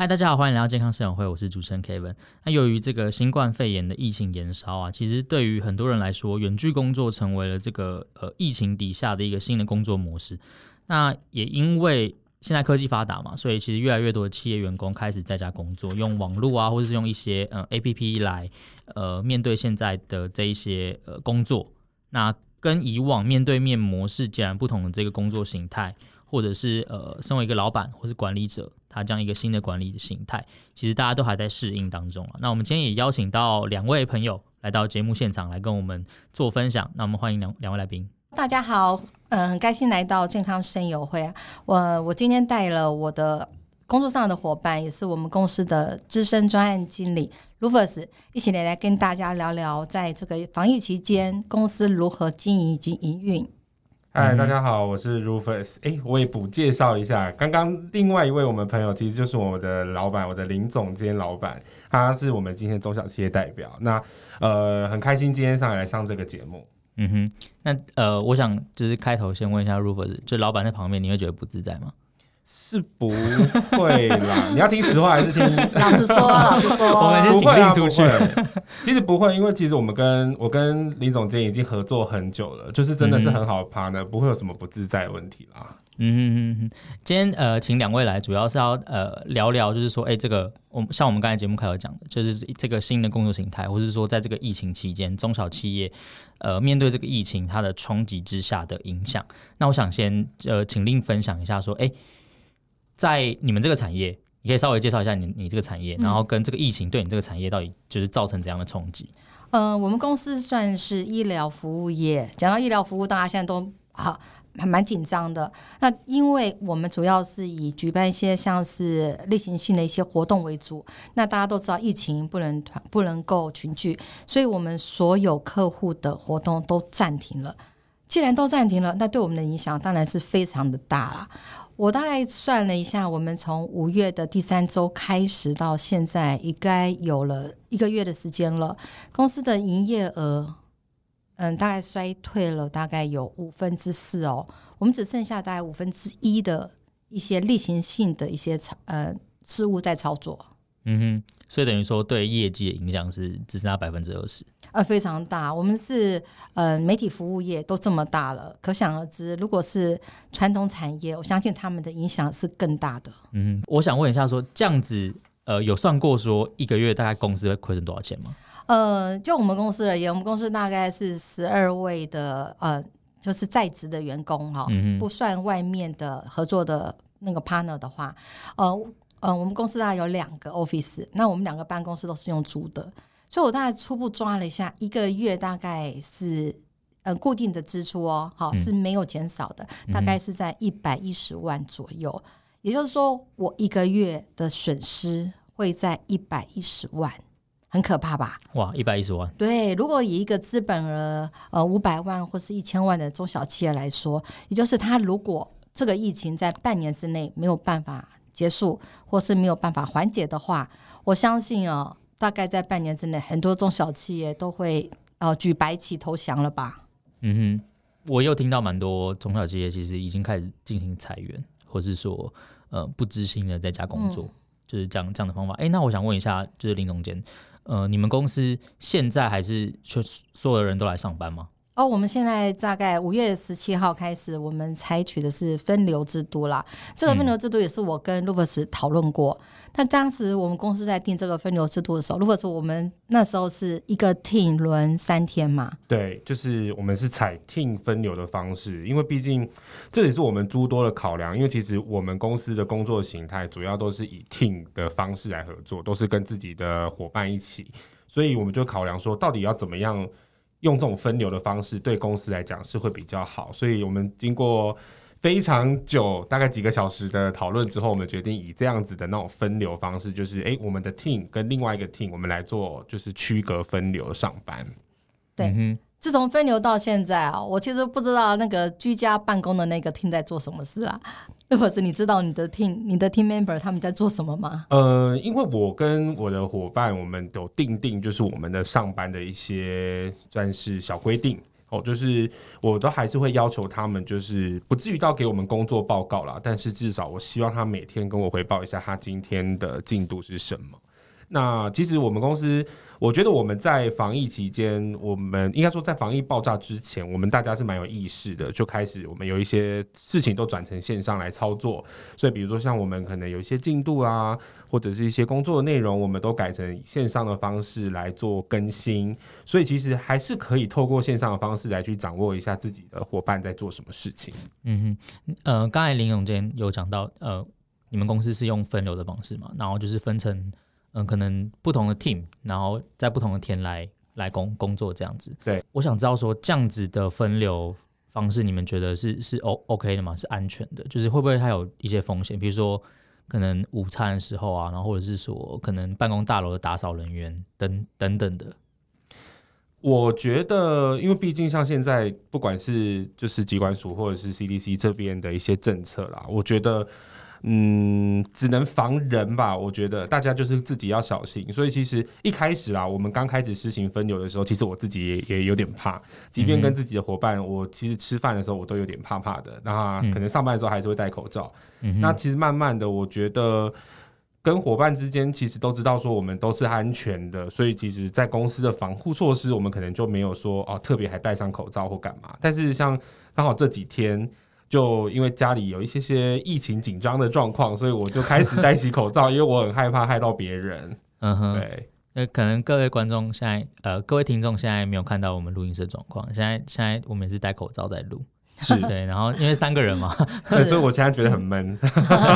嗨，大家好，欢迎来到健康生友会，我是主持人 Kevin。那由于这个新冠肺炎的疫情延烧啊，其实对于很多人来说，远距工作成为了这个呃疫情底下的一个新的工作模式。那也因为现在科技发达嘛，所以其实越来越多的企业员工开始在家工作，用网络啊，或者是用一些呃 APP 来呃面对现在的这一些呃工作。那跟以往面对面模式截然不同的这个工作形态。或者是呃，身为一个老板或是管理者，它这样一个新的管理的形态，其实大家都还在适应当中啊。那我们今天也邀请到两位朋友来到节目现场来跟我们做分享。那我们欢迎两两位来宾。大家好，嗯、很开心来到健康生友会啊。我我今天带了我的工作上的伙伴，也是我们公司的资深专案经理 Rufus，一起来来跟大家聊聊，在这个防疫期间，公司如何经营以及营运。嗨，大家好，我是 Rufus。哎，我也补介绍一下，刚刚另外一位我们朋友，其实就是我的老板，我的林总监老板，他是我们今天中小企业代表。那呃，很开心今天上来来上这个节目。嗯哼，那呃，我想就是开头先问一下 Rufus，就老板在旁边，你会觉得不自在吗？是不会啦，你要听实话还是听？老实说，老实说，我们先请令出去。其实不会，因为其实我们跟我跟林总监已经合作很久了，就是真的是很好的 partner，不会有什么不自在的问题啦。嗯哼哼哼，今天呃，请两位来，主要是要呃聊聊，就是说，哎、欸，这个我们像我们刚才节目开头讲的，就是这个新的工作形态，或是说在这个疫情期间，中小企业呃面对这个疫情它的冲击之下的影响。那我想先呃，请令分享一下，说，哎、欸。在你们这个产业，你可以稍微介绍一下你你这个产业，然后跟这个疫情对你这个产业到底就是造成怎样的冲击？嗯、呃，我们公司算是医疗服务业。讲到医疗服务，大家现在都好还蛮紧张的。那因为我们主要是以举办一些像是例行性的一些活动为主。那大家都知道疫情不能团不能够群聚，所以我们所有客户的活动都暂停了。既然都暂停了，那对我们的影响当然是非常的大了。我大概算了一下，我们从五月的第三周开始到现在，应该有了一个月的时间了。公司的营业额，嗯，大概衰退了大概有五分之四哦。我们只剩下大概五分之一的一些例行性的一些操呃事务在操作。嗯哼，所以等于说对业绩的影响是只剩下百分之二十，呃，非常大。我们是呃媒体服务业都这么大了，可想而知，如果是传统产业，我相信他们的影响是更大的。嗯，我想问一下说，说这样子，呃，有算过说一个月大概公司会亏损多少钱吗？呃，就我们公司而言，我们公司大概是十二位的呃，就是在职的员工哈，嗯、不算外面的合作的那个 partner 的话，呃。嗯，我们公司大概有两个 office，那我们两个办公室都是用租的，所以我大概初步抓了一下，一个月大概是呃固定的支出哦，好是没有减少的，嗯、大概是在一百一十万左右，嗯、也就是说我一个月的损失会在一百一十万，很可怕吧？哇，一百一十万！对，如果以一个资本额呃五百万或是一千万的中小企业来说，也就是他如果这个疫情在半年之内没有办法。结束或是没有办法缓解的话，我相信哦，大概在半年之内，很多中小企业都会呃举白旗投降了吧。嗯哼，我又听到蛮多中小企业其实已经开始进行裁员，或是说呃不知心的在家工作，嗯、就是这样这样的方法。哎，那我想问一下，就是林总监，呃，你们公司现在还是就所有的人都来上班吗？哦，我们现在大概五月十七号开始，我们采取的是分流制度啦。这个分流制度也是我跟 Rufus 讨论过。嗯、但当时我们公司在定这个分流制度的时候，Rufus 我们那时候是一个 team 轮三天嘛？对，就是我们是采 team 分流的方式，因为毕竟这也是我们诸多的考量。因为其实我们公司的工作形态主要都是以 team 的方式来合作，都是跟自己的伙伴一起，所以我们就考量说，到底要怎么样。用这种分流的方式对公司来讲是会比较好，所以我们经过非常久，大概几个小时的讨论之后，我们决定以这样子的那种分流方式，就是诶，我们的 team 跟另外一个 team，我们来做就是区隔分流上班。对，嗯、哼自从飞牛到现在啊，我其实不知道那个居家办公的那个 team 在做什么事啊。或者你知道你的 team、你的 team member 他们在做什么吗？呃，因为我跟我的伙伴，我们都定定就是我们的上班的一些算是小规定哦，就是我都还是会要求他们，就是不至于到给我们工作报告啦，但是至少我希望他每天跟我汇报一下他今天的进度是什么。那其实我们公司，我觉得我们在防疫期间，我们应该说在防疫爆炸之前，我们大家是蛮有意识的，就开始我们有一些事情都转成线上来操作。所以比如说像我们可能有一些进度啊，或者是一些工作的内容，我们都改成线上的方式来做更新。所以其实还是可以透过线上的方式来去掌握一下自己的伙伴在做什么事情。嗯哼，呃，刚才林总监有讲到，呃，你们公司是用分流的方式嘛，然后就是分成。嗯，可能不同的 team，然后在不同的天来来工工作这样子。对，我想知道说这样子的分流方式，你们觉得是是 O OK 的吗？是安全的？就是会不会它有一些风险？比如说可能午餐的时候啊，然后或者是说可能办公大楼的打扫人员等等等的。我觉得，因为毕竟像现在不管是就是机管署或者是 CDC 这边的一些政策啦，我觉得。嗯，只能防人吧。我觉得大家就是自己要小心。所以其实一开始啊，我们刚开始实行分流的时候，其实我自己也也有点怕。即便跟自己的伙伴，我其实吃饭的时候我都有点怕怕的。那可能上班的时候还是会戴口罩。那其实慢慢的，我觉得跟伙伴之间其实都知道说我们都是安全的。所以其实，在公司的防护措施，我们可能就没有说哦特别还戴上口罩或干嘛。但是像刚好这几天。就因为家里有一些些疫情紧张的状况，所以我就开始戴起口罩，因为我很害怕害到别人。嗯哼，对。那可能各位观众现在，呃，各位听众现在没有看到我们录音室状况，现在现在我们也是戴口罩在录，是对。然后因为三个人嘛，对，所以我现在觉得很闷。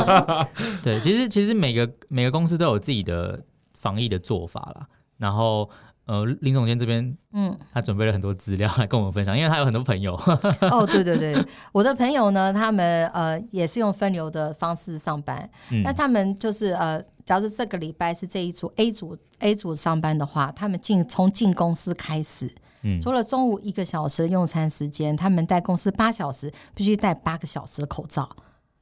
对，其实其实每个每个公司都有自己的防疫的做法啦，然后。呃，林总监这边，嗯，他准备了很多资料来跟我们分享，因为他有很多朋友。哦，对对对，我的朋友呢，他们呃也是用分流的方式上班，那、嗯、他们就是呃，假如这个礼拜是这一组 A 组 A 组上班的话，他们进从进公司开始，嗯，除了中午一个小时的用餐时间，他们在公司八小时必须戴八个小时的口罩。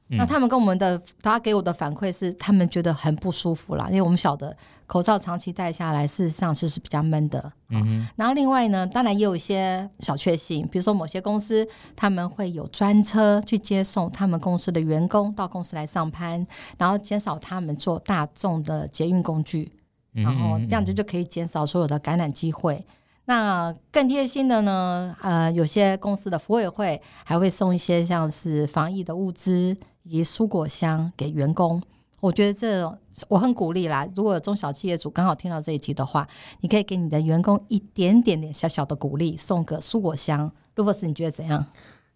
那他们跟我们的，他给我的反馈是，他们觉得很不舒服啦，因为我们晓得口罩长期戴下来，事实上是是比较闷的。嗯，然后另外呢，当然也有一些小确幸，比如说某些公司他们会有专车去接送他们公司的员工到公司来上班，然后减少他们坐大众的捷运工具，然后这样子就可以减少所有的感染机会。那更贴心的呢，呃，有些公司的服委会还会送一些像是防疫的物资。以及蔬果箱给员工，我觉得这我很鼓励啦。如果中小企业主刚好听到这一集的话，你可以给你的员工一点点点小小的鼓励，送个蔬果箱。卢博士，你觉得怎样？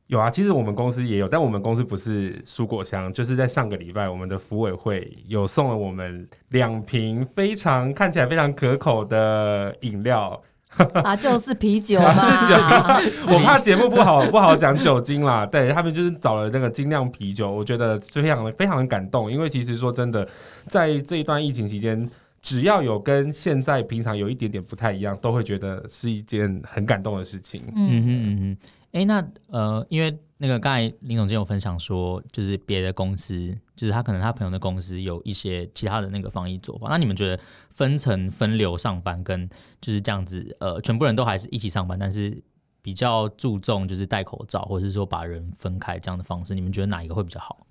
有啊，其实我们公司也有，但我们公司不是蔬果箱，就是在上个礼拜，我们的服委会有送了我们两瓶非常看起来非常可口的饮料。啊，就是啤酒嘛。我怕节目不好不好讲酒精啦。对，他们就是找了那个精酿啤酒，我觉得非常非常的感动。因为其实说真的，在这一段疫情期间，只要有跟现在平常有一点点不太一样，都会觉得是一件很感动的事情。嗯哼嗯哼。哎，那呃，因为那个刚才林总监有分享说，就是别的公司，就是他可能他朋友的公司有一些其他的那个防疫做法。那你们觉得分层分流上班跟就是这样子，呃，全部人都还是一起上班，但是比较注重就是戴口罩，或者是说把人分开这样的方式，你们觉得哪一个会比较好？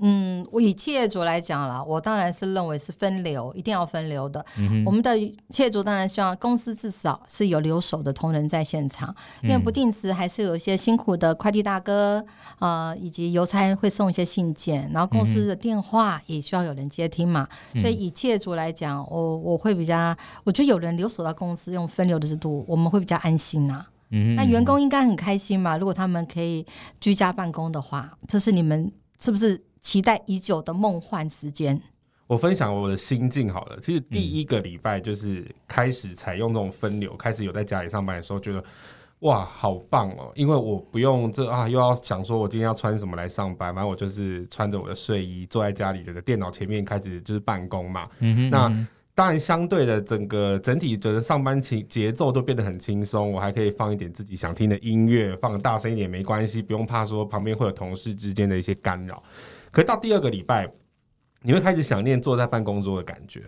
嗯，我以企业主来讲了，我当然是认为是分流，一定要分流的。嗯、我们的企业主当然希望公司至少是有留守的同仁在现场，因为不定时还是有一些辛苦的快递大哥啊、呃，以及邮差会送一些信件，然后公司的电话也需要有人接听嘛。嗯、所以以企业主来讲，我我会比较，我觉得有人留守到公司用分流的制度，我们会比较安心呐、啊。嗯，那员工应该很开心嘛？如果他们可以居家办公的话，这是你们是不是？期待已久的梦幻时间，我分享我的心境好了。其实第一个礼拜就是开始采用这种分流，嗯、开始有在家里上班的时候，觉得哇，好棒哦！因为我不用这啊，又要想说我今天要穿什么来上班，反正我就是穿着我的睡衣坐在家里的电脑前面开始就是办公嘛。嗯哼嗯哼，那当然相对的整个整体的上班节节奏都变得很轻松，我还可以放一点自己想听的音乐，放大声一点没关系，不用怕说旁边会有同事之间的一些干扰。可是到第二个礼拜，你会开始想念坐在办公桌的感觉，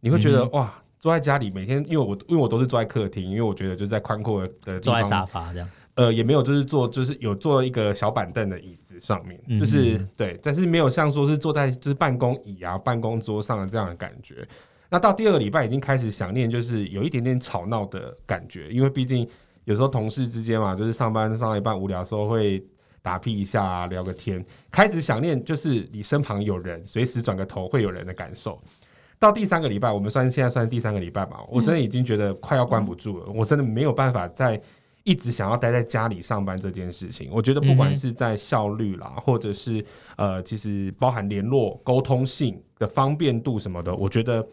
你会觉得、嗯、哇，坐在家里每天，因为我因为我都是坐在客厅，因为我觉得就在宽阔的坐在沙发这样。呃，也没有，就是坐，就是有坐一个小板凳的椅子上面，嗯、就是对，但是没有像说是坐在就是办公椅啊、办公桌上的这样的感觉。那到第二个礼拜已经开始想念，就是有一点点吵闹的感觉，因为毕竟有时候同事之间嘛，就是上班上到一半无聊的时候会打屁一下啊，聊个天，开始想念就是你身旁有人，随时转个头会有人的感受。到第三个礼拜，我们算现在算是第三个礼拜吧，我真的已经觉得快要关不住了，嗯、我真的没有办法再。一直想要待在家里上班这件事情，我觉得不管是在效率啦，嗯、或者是呃，其实包含联络、沟通性的方便度什么的，我觉得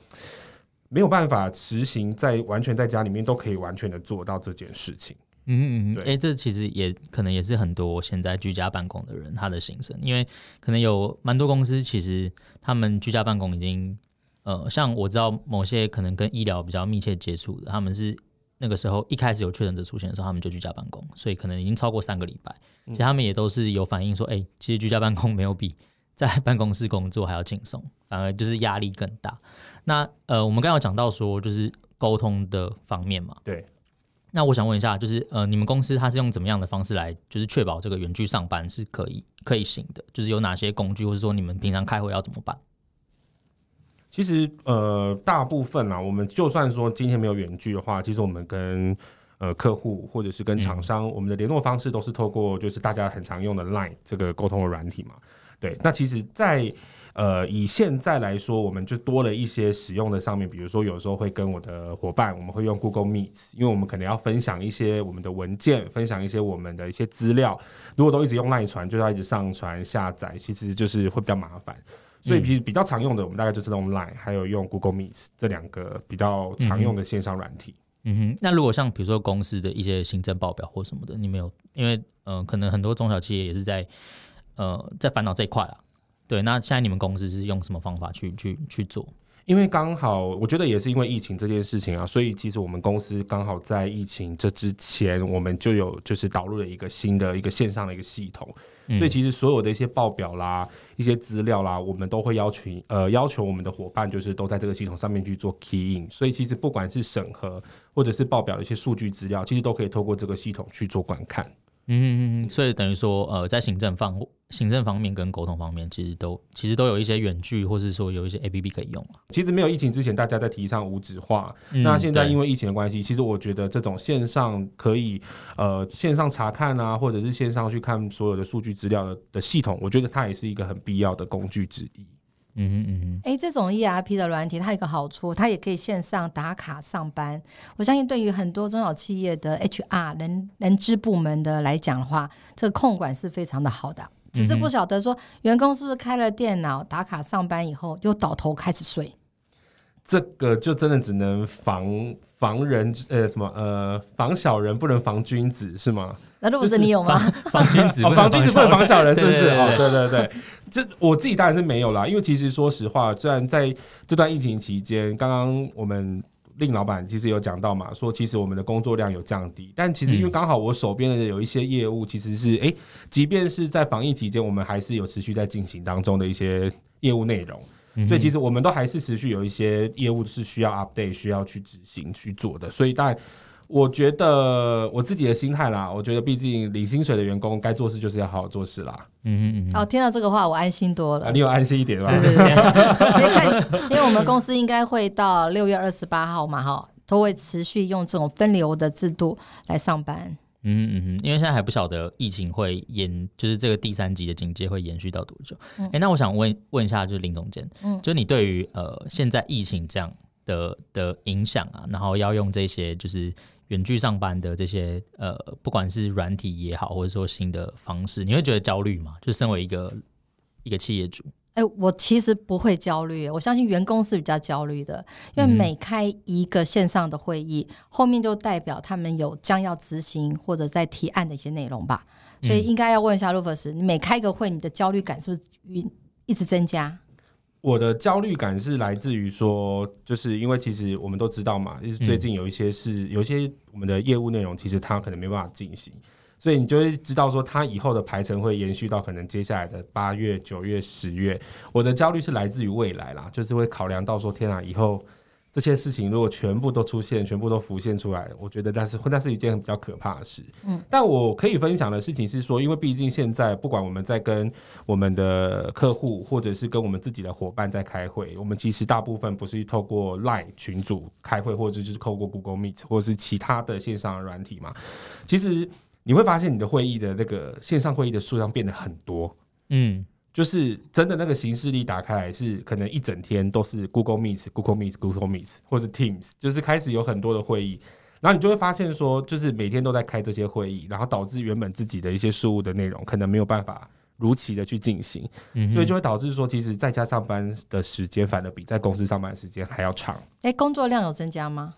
没有办法实行在完全在家里面都可以完全的做到这件事情。嗯嗯嗯，哎、欸，这其实也可能也是很多现在居家办公的人他的心声，因为可能有蛮多公司其实他们居家办公已经呃，像我知道某些可能跟医疗比较密切接触的，他们是。那个时候一开始有确诊者出现的时候，他们就居家办公，所以可能已经超过三个礼拜。其实他们也都是有反映说，哎、欸，其实居家办公没有比在办公室工作还要轻松，反而就是压力更大。那呃，我们刚刚有讲到说，就是沟通的方面嘛。对。那我想问一下，就是呃，你们公司它是用怎么样的方式来，就是确保这个远距上班是可以可以行的？就是有哪些工具，或者说你们平常开会要怎么办？其实，呃，大部分啊，我们就算说今天没有远距的话，其实我们跟呃客户或者是跟厂商，嗯、我们的联络方式都是透过就是大家很常用的 Line 这个沟通的软体嘛。对，那其实在，在呃以现在来说，我们就多了一些使用的上面，比如说有时候会跟我的伙伴，我们会用 Google Meet，因为我们可能要分享一些我们的文件，分享一些我们的一些资料，如果都一直用 Line 传，就要一直上传下载，其实就是会比较麻烦。所以，比比较常用的，我们大概就是用 Line，还有用 Google Meet 这两个比较常用的线上软体。嗯哼，那如果像比如说公司的一些行政报表或什么的，你没有，因为嗯、呃，可能很多中小企业也是在呃在烦恼这一块啦。对，那现在你们公司是用什么方法去去去做？因为刚好，我觉得也是因为疫情这件事情啊，所以其实我们公司刚好在疫情这之前，我们就有就是导入了一个新的一个线上的一个系统。所以其实所有的一些报表啦、一些资料啦，我们都会要求呃要求我们的伙伴，就是都在这个系统上面去做 key in。所以其实不管是审核或者是报表的一些数据资料，其实都可以透过这个系统去做观看。嗯嗯嗯，所以等于说，呃，在行政方行政方面跟沟通方面，其实都其实都有一些远距，或是说有一些 APP 可以用。其实没有疫情之前，大家在提倡无纸化，嗯、那现在因为疫情的关系，其实我觉得这种线上可以呃线上查看啊，或者是线上去看所有的数据资料的的系统，我觉得它也是一个很必要的工具之一。嗯哼嗯嗯，哎，这种 ERP 的软体，它有一个好处，它也可以线上打卡上班。我相信对于很多中小企业的 HR 人人资部门的来讲的话，这个控管是非常的好的。只是不晓得说，员工是不是开了电脑打卡上班以后，就倒头开始睡？这个就真的只能防防人，呃，什么呃，防小人不能防君子，是吗？那如果是你有吗？防君子，防君子不能防小人，是不是？哦，对对对，这我自己当然是没有啦。因为其实说实话，虽然在这段疫情期间，刚刚我们令老板其实有讲到嘛，说其实我们的工作量有降低，但其实因为刚好我手边的有一些业务，其实是哎、嗯，即便是在防疫期间，我们还是有持续在进行当中的一些业务内容。所以其实我们都还是持续有一些业务是需要 update、需要去执行去做的。所以当然，我觉得我自己的心态啦，我觉得毕竟领薪水的员工该做事就是要好好做事啦。嗯嗯嗯。哦，听到这个话我安心多了。啊、你有安心一点吗？对对对。因为我们公司应该会到六月二十八号嘛，哈，都会持续用这种分流的制度来上班。嗯嗯嗯，因为现在还不晓得疫情会延，就是这个第三级的警戒会延续到多久。哎、嗯欸，那我想问问一下，就是林总监，嗯，就你对于呃现在疫情这样的的影响啊，然后要用这些就是远距上班的这些呃，不管是软体也好，或者说新的方式，你会觉得焦虑吗？就身为一个一个企业主。哎，我其实不会焦虑，我相信员工是比较焦虑的，因为每开一个线上的会议，嗯、后面就代表他们有将要执行或者在提案的一些内容吧，所以应该要问一下 Rufus，你每开一个会，你的焦虑感是不是一直增加？我的焦虑感是来自于说，就是因为其实我们都知道嘛，就是最近有一些是、嗯、有一些我们的业务内容，其实它可能没办法进行。所以你就会知道说，他以后的排程会延续到可能接下来的八月、九月、十月。我的焦虑是来自于未来啦，就是会考量到说，天啊，以后这些事情如果全部都出现，全部都浮现出来，我觉得那是会那是一件比较可怕的事。嗯，但我可以分享的事情是说，因为毕竟现在不管我们在跟我们的客户，或者是跟我们自己的伙伴在开会，我们其实大部分不是透过 Line 群组开会，或者就是透过 Google Meet 或者是其他的线上的软体嘛。其实你会发现你的会议的那个线上会议的数量变得很多。嗯。就是真的那个形式力打开来是可能一整天都是 Google Meet、Google Meet、Google Meet 或是 Teams，就是开始有很多的会议，然后你就会发现说，就是每天都在开这些会议，然后导致原本自己的一些事务的内容可能没有办法如期的去进行，所以就会导致说，其实在家上班的时间反而比在公司上班的时间还要长。哎，工作量有增加吗？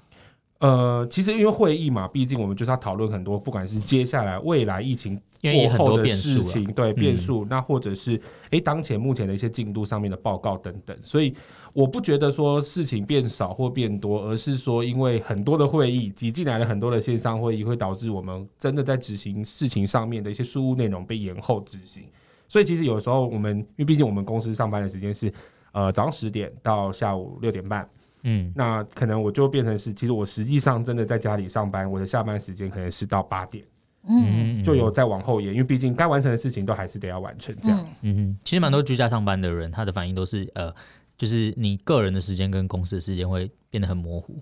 呃，其实因为会议嘛，毕竟我们就是要讨论很多，不管是接下来未来疫情过后的事情，对变数，那或者是诶当前目前的一些进度上面的报告等等，所以我不觉得说事情变少或变多，而是说因为很多的会议挤进来了很多的线上会议，会导致我们真的在执行事情上面的一些事务内容被延后执行，所以其实有时候我们因为毕竟我们公司上班的时间是呃早上十点到下午六点半。嗯，那可能我就变成是，其实我实际上真的在家里上班，我的下班时间可能是到八点，嗯，就有再往后延，因为毕竟该完成的事情都还是得要完成，这样。嗯哼，其实蛮多居家上班的人，他的反应都是，呃，就是你个人的时间跟公司的时间会变得很模糊。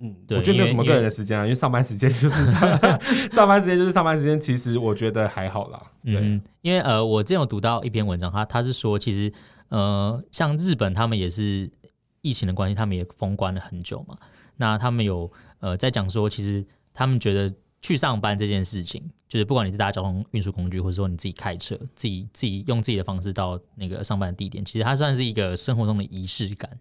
嗯，对，我觉得没有什么个人的时间啊，因为，上班时间就是上，上班时间就是上班时间，其实我觉得还好啦。对，嗯，因为呃，我之前有读到一篇文章，他他是说，其实呃，像日本他们也是。疫情的关系，他们也封关了很久嘛。那他们有呃在讲说，其实他们觉得去上班这件事情，就是不管你是搭交通运输工具，或者说你自己开车，自己自己用自己的方式到那个上班的地点，其实它算是一个生活中的仪式感，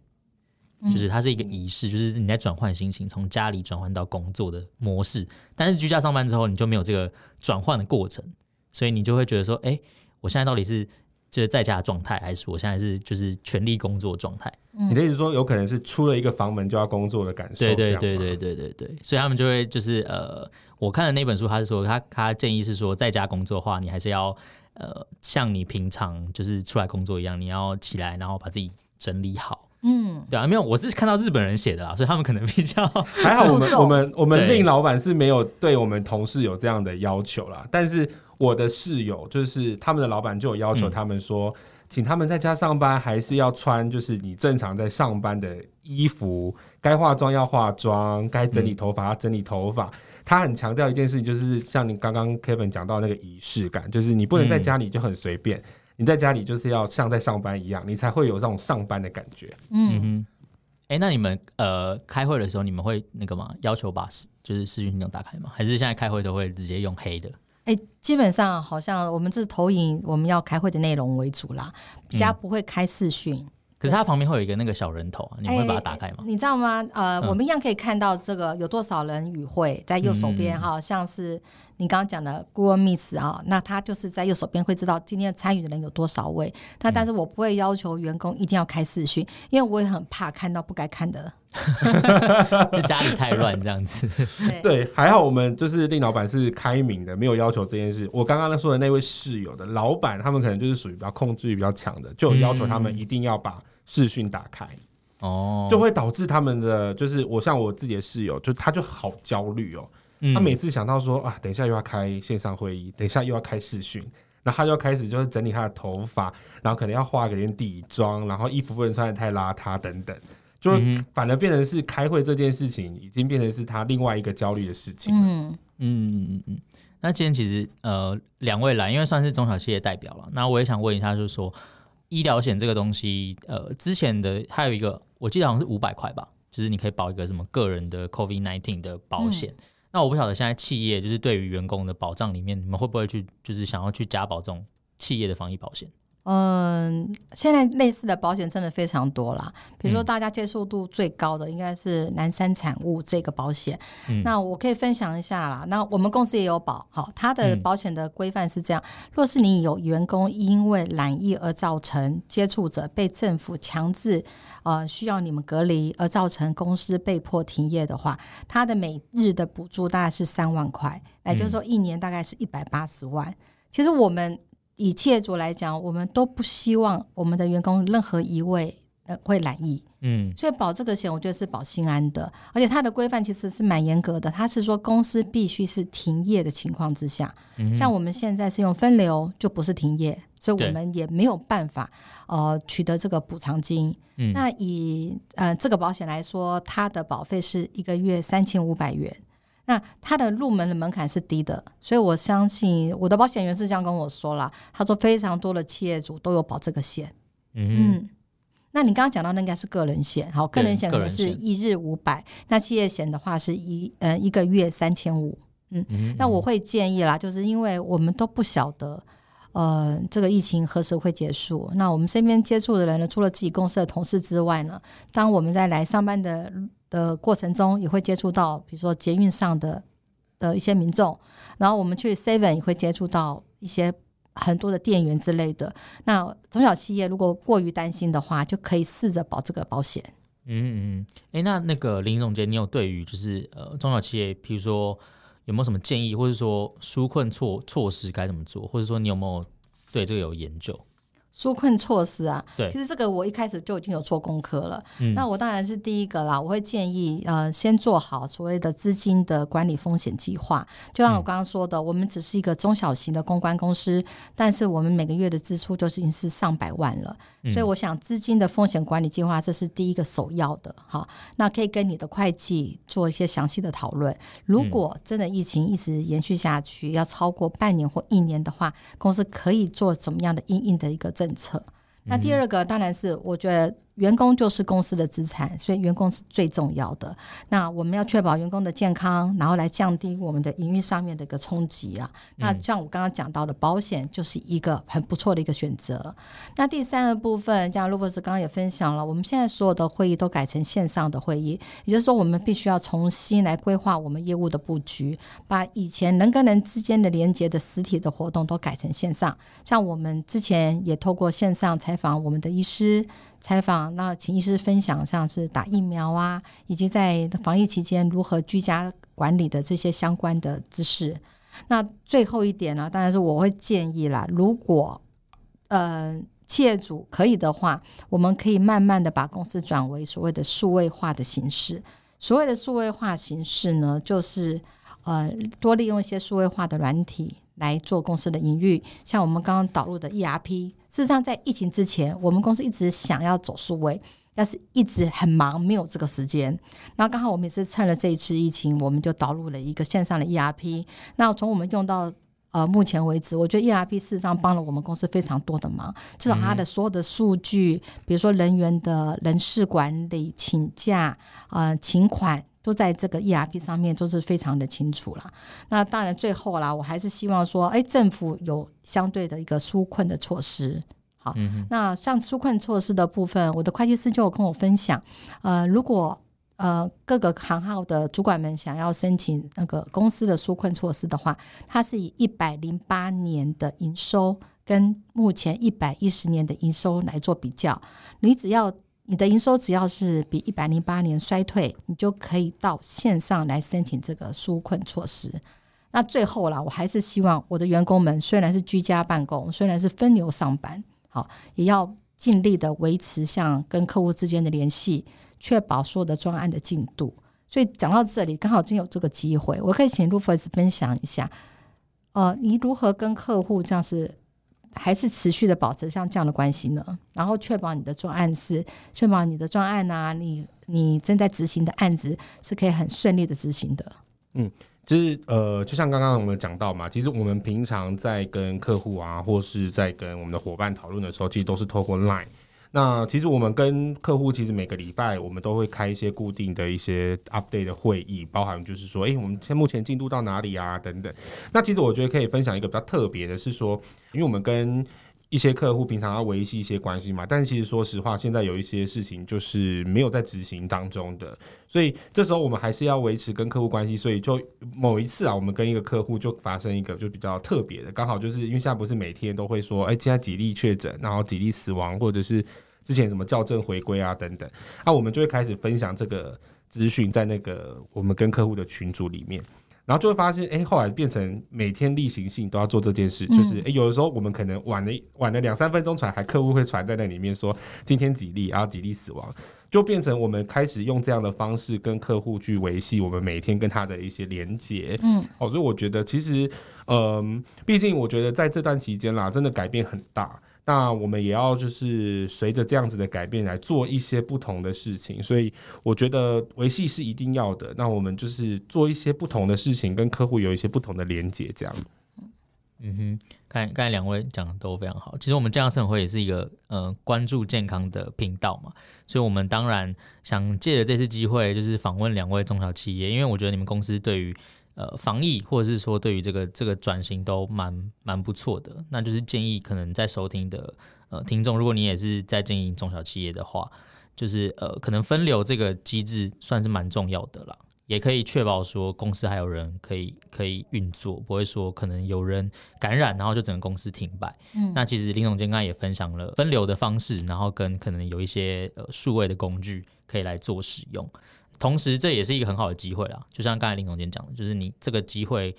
就是它是一个仪式，就是你在转换心情，从家里转换到工作的模式。但是居家上班之后，你就没有这个转换的过程，所以你就会觉得说，哎，我现在到底是？就是在家的状态，还是我现在是就是全力工作状态？你的意思说，有可能是出了一个房门就要工作的感受？对对对对对对对，所以他们就会就是呃，我看的那本书，他是说他他建议是说，在家工作的话，你还是要呃，像你平常就是出来工作一样，你要起来，然后把自己整理好。嗯，对啊，没有，我是看到日本人写的啦，所以他们可能比较还好。我们我们我们令老板是没有对我们同事有这样的要求啦，但是。我的室友就是他们的老板就有要求他们说，嗯、请他们在家上班还是要穿就是你正常在上班的衣服，该化妆要化妆，该整理头发要整理头发。嗯、他很强调一件事情，就是像你刚刚 Kevin 讲到那个仪式感，就是你不能在家里就很随便，嗯、你在家里就是要像在上班一样，你才会有这种上班的感觉。嗯哼，哎、欸，那你们呃开会的时候，你们会那个吗？要求把就是视讯系统打开吗？还是现在开会都会直接用黑的？哎，基本上好像我们这是投影我们要开会的内容为主啦，比较不会开视讯。嗯、可是它旁边会有一个那个小人头啊，你会把它打开吗？你知道吗？呃，嗯、我们一样可以看到这个有多少人与会，在右手边哈，嗯、像是你刚刚讲的 Google Meet 啊，那它就是在右手边会知道今天参与的人有多少位。那但是我不会要求员工一定要开视讯，因为我也很怕看到不该看的。就家里太乱这样子，对，还好我们就是令老板是开明的，没有要求这件事。我刚刚说的那位室友的老板，他们可能就是属于比较控制欲比较强的，就有要求他们一定要把视讯打开，哦、嗯，就会导致他们的就是我像我自己的室友，就他就好焦虑哦，嗯、他每次想到说啊，等一下又要开线上会议，等一下又要开视讯，然后他就开始就是整理他的头发，然后可能要化个点底妆，然后衣服不能穿的太邋遢等等。就反而变成是开会这件事情，已经变成是他另外一个焦虑的事情。嗯嗯嗯嗯。那今天其实呃两位来，因为算是中小企业代表了，那我也想问一下，就是说医疗险这个东西，呃，之前的还有一个，我记得好像是五百块吧，就是你可以保一个什么个人的 COVID nineteen 的保险。嗯、那我不晓得现在企业就是对于员工的保障里面，你们会不会去就是想要去加保这种企业的防疫保险？嗯，现在类似的保险真的非常多啦。比如说，大家接受度最高的应该是南山产物这个保险。嗯、那我可以分享一下啦。那我们公司也有保，好，它的保险的规范是这样：嗯、若是你有员工因为染疫而造成接触者被政府强制呃需要你们隔离，而造成公司被迫停业的话，它的每日的补助大概是三万块，也就是说一年大概是一百八十万。其实我们。以企业主来讲，我们都不希望我们的员工任何一位呃会染疫。嗯，所以保这个险，我觉得是保心安的，而且它的规范其实是蛮严格的。它是说公司必须是停业的情况之下，嗯、像我们现在是用分流，就不是停业，所以我们也没有办法呃取得这个补偿金。嗯、那以呃这个保险来说，它的保费是一个月三千五百元。那它的入门的门槛是低的，所以我相信我的保险员是这样跟我说了，他说非常多的企业主都有保这个险。嗯，嗯，那你刚刚讲到那应该是个人险，好，个人险可能是一日五百，那企业险的话是一呃一个月三千五。嗯，嗯那我会建议啦，就是因为我们都不晓得呃这个疫情何时会结束，那我们身边接触的人呢，除了自己公司的同事之外呢，当我们在来上班的。的过程中也会接触到，比如说捷运上的的一些民众，然后我们去 Seven 也会接触到一些很多的店员之类的。那中小企业如果过于担心的话，就可以试着保这个保险。嗯嗯，哎、那那个林总监，你有对于就是呃中小企业，比如说有没有什么建议，或者说纾困措措施该怎么做，或者说你有没有对这个有研究？纾困措施啊，对，其实这个我一开始就已经有做功课了。嗯，那我当然是第一个啦，我会建议呃，先做好所谓的资金的管理风险计划。就像我刚刚说的，嗯、我们只是一个中小型的公关公司，但是我们每个月的支出就已经是上百万了。嗯、所以我想资金的风险管理计划，这是第一个首要的。好，那可以跟你的会计做一些详细的讨论。如果真的疫情一直延续下去，要超过半年或一年的话，公司可以做怎么样的因应的一个政策？那第二个当然是我觉得。员工就是公司的资产，所以员工是最重要的。那我们要确保员工的健康，然后来降低我们的营运上面的一个冲击啊。那像我刚刚讲到的，保险就是一个很不错的一个选择。那第三个部分，像卢博士刚刚也分享了，我们现在所有的会议都改成线上的会议，也就是说，我们必须要重新来规划我们业务的布局，把以前人跟人之间的连接的实体的活动都改成线上。像我们之前也透过线上采访我们的医师。采访，那请医师分享，像是打疫苗啊，以及在防疫期间如何居家管理的这些相关的知识。那最后一点呢，当然是我会建议啦，如果呃企业主可以的话，我们可以慢慢的把公司转为所谓的数位化的形式。所谓的数位化形式呢，就是呃多利用一些数位化的软体。来做公司的营运，像我们刚刚导入的 ERP，事实上在疫情之前，我们公司一直想要走数位，但是一直很忙，没有这个时间。然后刚好我们也是趁了这一次疫情，我们就导入了一个线上的 ERP。那从我们用到呃目前为止，我觉得 ERP 事实上帮了我们公司非常多的忙，至少它的所有的数据，比如说人员的人事管理、请假、呃请款。都在这个 ERP 上面都是非常的清楚了。那当然最后啦，我还是希望说，哎，政府有相对的一个纾困的措施。好，嗯、那像纾困措施的部分，我的会计师就有跟我分享，呃，如果呃各个行号的主管们想要申请那个公司的纾困措施的话，它是以一百零八年的营收跟目前一百一十年的营收来做比较，你只要。你的营收只要是比一百零八年衰退，你就可以到线上来申请这个纾困措施。那最后啦，我还是希望我的员工们虽然是居家办公，虽然是分流上班，好，也要尽力的维持像跟客户之间的联系，确保所有的专案的进度。所以讲到这里，刚好真有这个机会，我可以请 Rufus 分享一下，呃，你如何跟客户这样是？还是持续的保持像这样的关系呢？然后确保你的专案是确保你的专案啊，你你正在执行的案子是可以很顺利的执行的。嗯，就是呃，就像刚刚我们讲到嘛，其实我们平常在跟客户啊，或是在跟我们的伙伴讨论的时候，其实都是透过 Line。那其实我们跟客户其实每个礼拜我们都会开一些固定的一些 update 的会议，包含就是说，诶，我们现目前进度到哪里啊？等等。那其实我觉得可以分享一个比较特别的是说，因为我们跟一些客户平常要维系一些关系嘛，但其实说实话，现在有一些事情就是没有在执行当中的，所以这时候我们还是要维持跟客户关系。所以就某一次啊，我们跟一个客户就发生一个就比较特别的，刚好就是因为现在不是每天都会说，哎，现在几例确诊，然后几例死亡，或者是之前什么校正回归啊等等，那我们就会开始分享这个资讯在那个我们跟客户的群组里面。然后就会发现，哎，后来变成每天例行性都要做这件事，就是，哎，有的时候我们可能晚了晚了两三分钟传，还客户会传在那里面说今天几例，然后几例死亡，就变成我们开始用这样的方式跟客户去维系我们每天跟他的一些连接。嗯，哦，所以我觉得其实，嗯，毕竟我觉得在这段期间啦，真的改变很大。那我们也要就是随着这样子的改变来做一些不同的事情，所以我觉得维系是一定要的。那我们就是做一些不同的事情，跟客户有一些不同的连接，这样。嗯哼，刚刚才两位讲的都非常好。其实我们健康生活也是一个呃关注健康的频道嘛，所以我们当然想借着这次机会，就是访问两位中小企业，因为我觉得你们公司对于。呃，防疫或者是说对于这个这个转型都蛮蛮不错的，那就是建议可能在收听的呃听众，如果你也是在经营中小企业的话，就是呃可能分流这个机制算是蛮重要的啦，也可以确保说公司还有人可以可以运作，不会说可能有人感染，然后就整个公司停摆。嗯，那其实林总监刚才也分享了分流的方式，然后跟可能有一些呃数位的工具可以来做使用。同时，这也是一个很好的机会啦。就像刚才林总监讲的，就是你这个机会，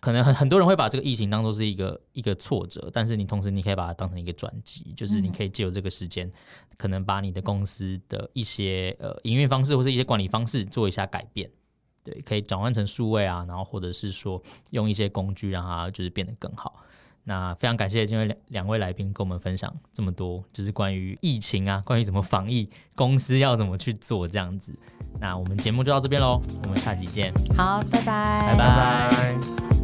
可能很很多人会把这个疫情当做是一个一个挫折，但是你同时你可以把它当成一个转机，就是你可以借由这个时间，可能把你的公司的一些呃营运方式或是一些管理方式做一下改变，对，可以转换成数位啊，然后或者是说用一些工具让它就是变得更好。那非常感谢今天两两位来宾跟我们分享这么多，就是关于疫情啊，关于怎么防疫，公司要怎么去做这样子。那我们节目就到这边喽，我们下期见。好，拜拜，拜拜。拜拜。